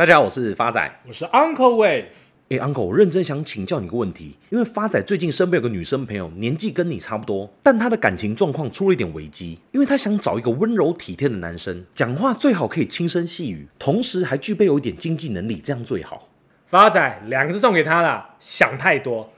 大家好，我是发仔，我是 Uncle Wave。哎，Uncle，我认真想请教你个问题，因为发仔最近身边有个女生朋友，年纪跟你差不多，但她的感情状况出了一点危机，因为她想找一个温柔体贴的男生，讲话最好可以轻声细语，同时还具备有一点经济能力，这样最好。发仔，两个字送给她了，想太多。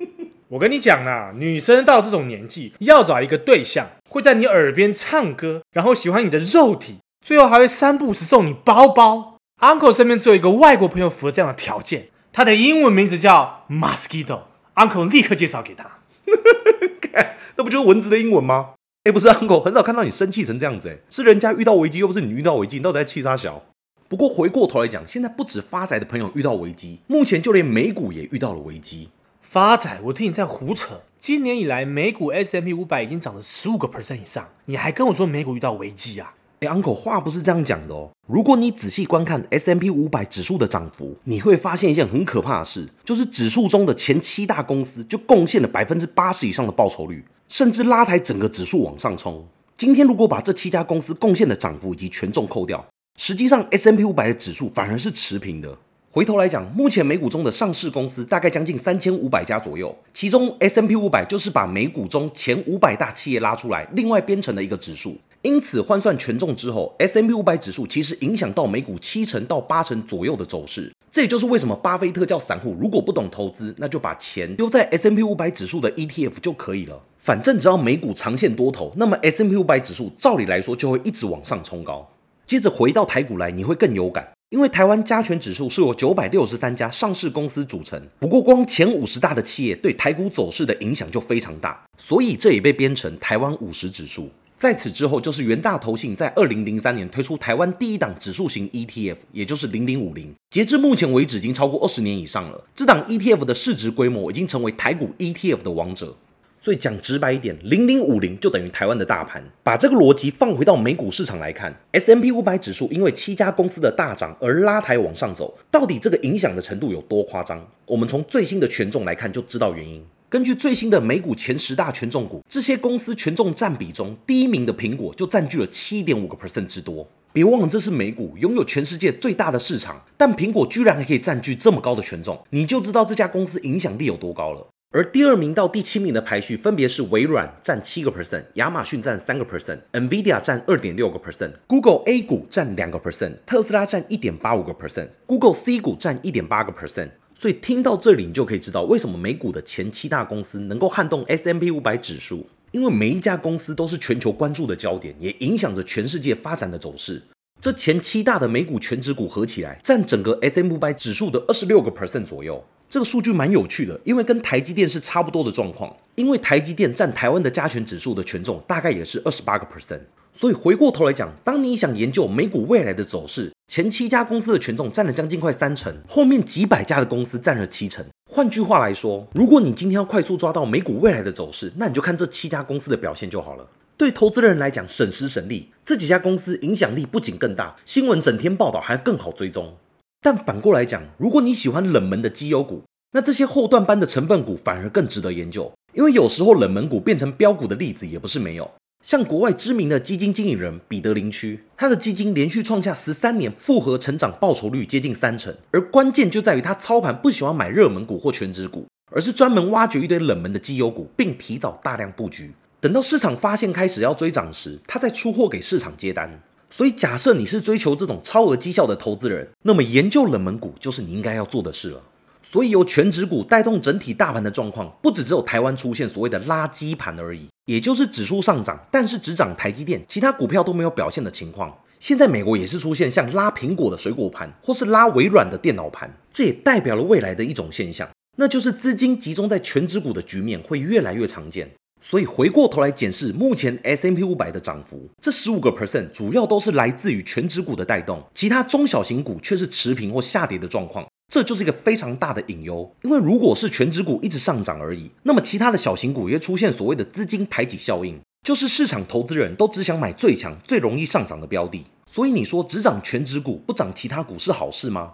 我跟你讲啊，女生到这种年纪，要找一个对象，会在你耳边唱歌，然后喜欢你的肉体，最后还会三不五时送你包包。Uncle 身边只有一个外国朋友符合这样的条件，他的英文名字叫 Mosquito。Uncle 立刻介绍给他。那不就是蚊子的英文吗？哎，不是 Uncle，很少看到你生气成这样子。哎，是人家遇到危机，又不是你遇到危机，你到底在气啥小？不过回过头来讲，现在不止发仔的朋友遇到危机，目前就连美股也遇到了危机。发仔，我听你在胡扯。今年以来，美股 S M P 五百已经涨了十五个 percent 以上，你还跟我说美股遇到危机啊？哎，Uncle，话不是这样讲的哦。如果你仔细观看 S M P 五百指数的涨幅，你会发现一件很可怕的事，就是指数中的前七大公司就贡献了百分之八十以上的报酬率，甚至拉抬整个指数往上冲。今天如果把这七家公司贡献的涨幅以及权重扣掉，实际上 S M P 五百的指数反而是持平的。回头来讲，目前美股中的上市公司大概将近三千五百家左右，其中 S M P 五百就是把美股中前五百大企业拉出来，另外编成的一个指数。因此换算权重之后，S M P 五百指数其实影响到美股七成到八成左右的走势。这也就是为什么巴菲特叫散户如果不懂投资，那就把钱丢在 S M P 五百指数的 ETF 就可以了。反正只要美股长线多头，那么 S M P 五百指数照理来说就会一直往上冲高。接着回到台股来，你会更有感。因为台湾加权指数是由九百六十三家上市公司组成，不过光前五十大的企业对台股走势的影响就非常大，所以这也被编成台湾五十指数。在此之后，就是元大投信在二零零三年推出台湾第一档指数型 ETF，也就是零零五零。截至目前为止，已经超过二十年以上了。这档 ETF 的市值规模已经成为台股 ETF 的王者。所以讲直白一点，零零五零就等于台湾的大盘。把这个逻辑放回到美股市场来看，S M P 五百指数因为七家公司的大涨而拉抬往上走，到底这个影响的程度有多夸张？我们从最新的权重来看就知道原因。根据最新的美股前十大权重股，这些公司权重占比中，第一名的苹果就占据了七点五个 percent 之多。别忘了，这是美股，拥有全世界最大的市场，但苹果居然还可以占据这么高的权重，你就知道这家公司影响力有多高了。而第二名到第七名的排序分别是微软占七个 percent，亚马逊占三个 percent，NVIDIA 占二点六个 percent，Google A 股占两个 percent，特斯拉占一点八五个 percent，Google C 股占一点八个 percent。所以听到这里，你就可以知道为什么美股的前七大公司能够撼动 S M P 五百指数，因为每一家公司都是全球关注的焦点，也影响着全世界发展的走势。这前七大的美股权值股合起来，占整个 S&P 五百指数的二十六个 percent 左右。这个数据蛮有趣的，因为跟台积电是差不多的状况。因为台积电占台湾的加权指数的权重大概也是二十八个 percent，所以回过头来讲，当你想研究美股未来的走势，前七家公司的权重占了将近快三成，后面几百家的公司占了七成。换句话来说，如果你今天要快速抓到美股未来的走势，那你就看这七家公司的表现就好了。对投资人来讲，省时省力，这几家公司影响力不仅更大，新闻整天报道还更好追踪。但反过来讲，如果你喜欢冷门的绩优股，那这些后段班的成分股反而更值得研究，因为有时候冷门股变成标股的例子也不是没有。像国外知名的基金经理人彼得林区，他的基金连续创下十三年复合成长报酬率接近三成，而关键就在于他操盘不喜欢买热门股或全值股，而是专门挖掘一堆冷门的绩优股，并提早大量布局，等到市场发现开始要追涨时，他再出货给市场接单。所以，假设你是追求这种超额绩效的投资人，那么研究冷门股就是你应该要做的事了。所以，由全值股带动整体大盘的状况，不只只有台湾出现所谓的垃圾盘而已，也就是指数上涨，但是只涨台积电，其他股票都没有表现的情况。现在美国也是出现像拉苹果的水果盘，或是拉微软的电脑盘，这也代表了未来的一种现象，那就是资金集中在全值股的局面会越来越常见。所以回过头来检视目前 S M P 五百的涨幅，这十五个 percent 主要都是来自于全值股的带动，其他中小型股却是持平或下跌的状况，这就是一个非常大的隐忧。因为如果是全指股一直上涨而已，那么其他的小型股也会出现所谓的资金排挤效应，就是市场投资人都只想买最强、最容易上涨的标的。所以你说只涨全指股不涨其他股是好事吗？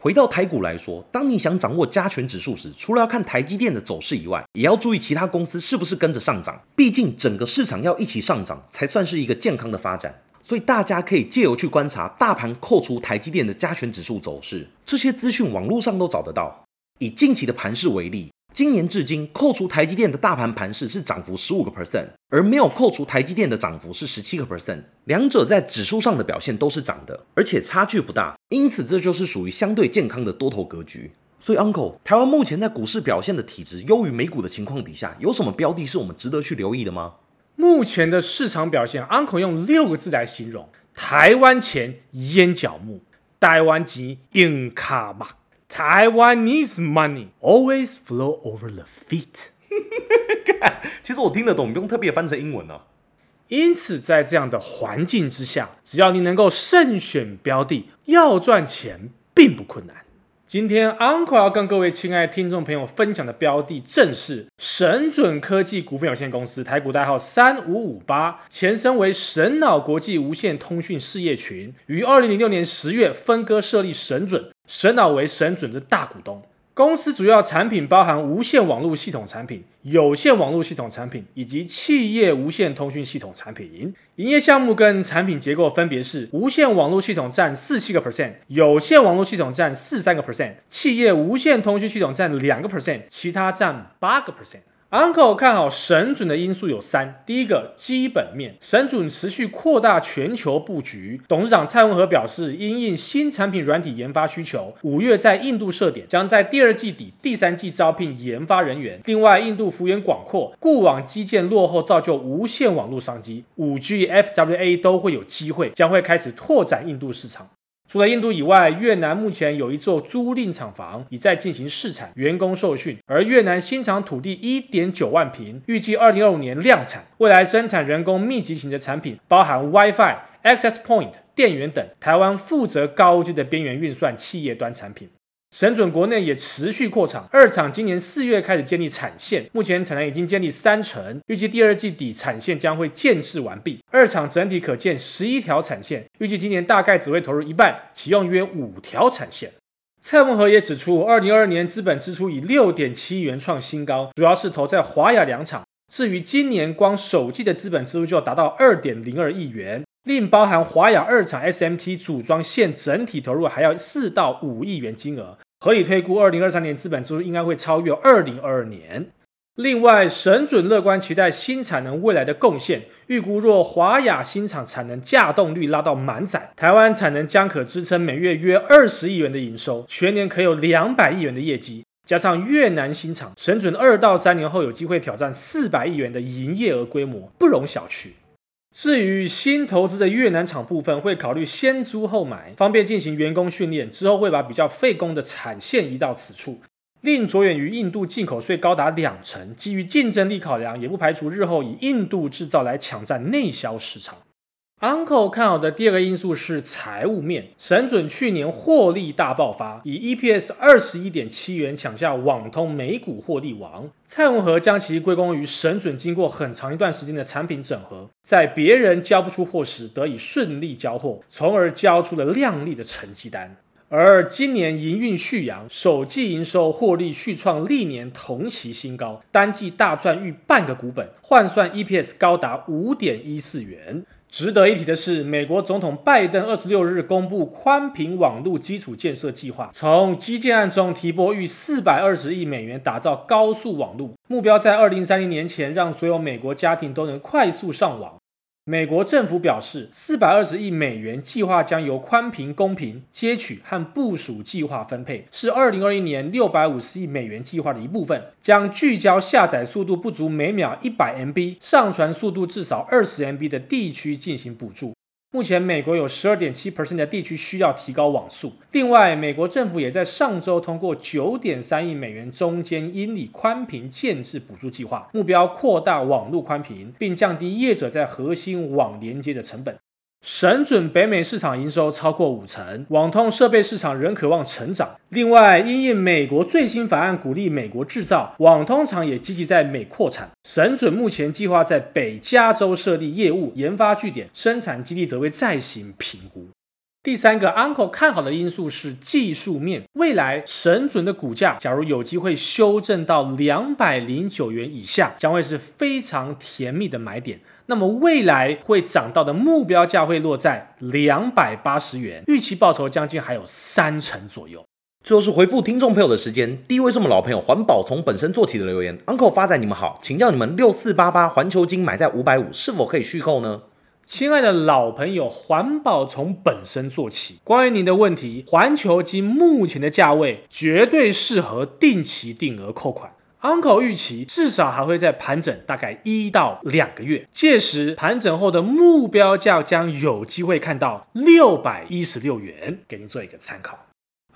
回到台股来说，当你想掌握加权指数时，除了要看台积电的走势以外，也要注意其他公司是不是跟着上涨。毕竟整个市场要一起上涨，才算是一个健康的发展。所以大家可以借由去观察大盘扣除台积电的加权指数走势，这些资讯网络上都找得到。以近期的盘势为例，今年至今扣除台积电的大盘盘势是涨幅十五个 percent，而没有扣除台积电的涨幅是十七个 percent，两者在指数上的表现都是涨的，而且差距不大，因此这就是属于相对健康的多头格局。所以，Uncle，台湾目前在股市表现的体质优于美股的情况底下，有什么标的是我们值得去留意的吗？目前的市场表现，Uncle 用六个字来形容：台湾钱淹脚目，台湾钱淹脚目。台湾 needs money always flow over the feet。其实我听得懂，不用特别翻成英文呢、啊。因此，在这样的环境之下，只要你能够慎选标的，要赚钱并不困难。今天 Uncle 要跟各位亲爱听众朋友分享的标的，正是神准科技股份有限公司，台股代号三五五八，前身为神脑国际无线通讯事业群，于二零零六年十月分割设立神准，神脑为神准之大股东。公司主要产品包含无线网络系统产品、有线网络系统产品以及企业无线通讯系统产品。营业项目跟产品结构分别是：无线网络系统占四七个 percent，有线网络系统占四三个 percent，企业无线通讯系统占两个 percent，其他占八个 percent。Uncle 看好神准的因素有三：第一个，基本面，神准持续扩大全球布局。董事长蔡文和表示，因应新产品软体研发需求，五月在印度设点，将在第二季底、第三季招聘研发人员。另外，印度幅员广阔，固网基建落后，造就无线网络商机，五 G、FWA 都会有机会，将会开始拓展印度市场。除了印度以外，越南目前有一座租赁厂房已在进行试产，员工受训。而越南新厂土地一点九万平，预计二零二五年量产。未来生产人工密集型的产品，包含 WiFi、Access Point、电源等。台湾负责高阶的边缘运算企业端产品。神准国内也持续扩厂，二厂今年四月开始建立产线，目前产能已经建立三成，预计第二季底产线将会建制完毕。二厂整体可建十一条产线，预计今年大概只会投入一半，启用约五条产线。蔡文和也指出，二零二二年资本支出以六点七亿元创新高，主要是投在华亚两厂。至于今年光首季的资本支出就要达到二点零二亿元，另包含华亚二厂 SMT 组装线整体投入还要四到五亿元金额。合理推估，二零二三年资本支出应该会超越二零二二年。另外，神准乐观期待新产能未来的贡献，预估若华亚新厂产能稼动率拉到满载，台湾产能将可支撑每月约二十亿元的营收，全年可有两百亿元的业绩。加上越南新厂，神准二到三年后有机会挑战四百亿元的营业额规模，不容小觑。至于新投资的越南厂部分，会考虑先租后买，方便进行员工训练。之后会把比较费工的产线移到此处。另着眼于印度进口税高达两成，基于竞争力考量，也不排除日后以印度制造来抢占内销市场。Uncle 看好的第二个因素是财务面，神准去年获利大爆发，以 EPS 二十一点七元抢下网通美股获利王。蔡文和将其归功于神准经过很长一段时间的产品整合，在别人交不出货时得以顺利交货，从而交出了亮丽的成绩单。而今年营运续扬，首季营收获利续创历年同期新高，单季大赚逾半个股本，换算 EPS 高达五点一四元。值得一提的是，美国总统拜登二十六日公布宽频网络基础建设计划，从基建案中提拨逾四百二十亿美元打造高速网路，目标在二零三零年前让所有美国家庭都能快速上网。美国政府表示，四百二十亿美元计划将由宽频公平接取和部署计划分配，是二零二一年六百五十亿美元计划的一部分，将聚焦下载速度不足每秒一百 MB、上传速度至少二十 MB 的地区进行补助。目前，美国有十二点七 percent 的地区需要提高网速。另外，美国政府也在上周通过九点三亿美元中间英里宽频建制补助计划，目标扩大网络宽频，并降低业者在核心网连接的成本。神准北美市场营收超过五成，网通设备市场仍渴望成长。另外，因应美国最新法案鼓励美国制造，网通厂也积极在美扩产。神准目前计划在北加州设立业务研发据点，生产基地则为再行评估。第三个，Uncle 看好的因素是技术面，未来神准的股价，假如有机会修正到两百零九元以下，将会是非常甜蜜的买点。那么未来会涨到的目标价会落在两百八十元，预期报酬将近还有三成左右。最后是回复听众朋友的时间，第一位是我们老朋友环保从本身做起的留言，Uncle 发仔你们好，请教你们六四八八环球金买在五百五，是否可以续购呢？亲爱的老朋友，环保从本身做起。关于您的问题，环球晶目前的价位绝对适合定期定额扣款。Uncle 预期至少还会再盘整大概一到两个月，届时盘整后的目标价将有机会看到六百一十六元，给您做一个参考。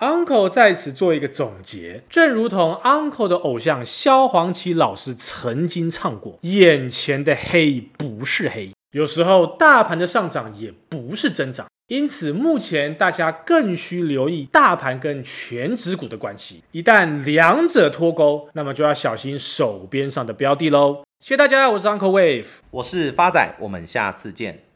Uncle 在此做一个总结，正如同 Uncle 的偶像萧煌奇老师曾经唱过：“眼前的黑不是黑。”有时候大盘的上涨也不是增长，因此目前大家更需留意大盘跟全指股的关系。一旦两者脱钩，那么就要小心手边上的标的喽。谢谢大家，我是 Uncle Wave，我是发仔，我们下次见。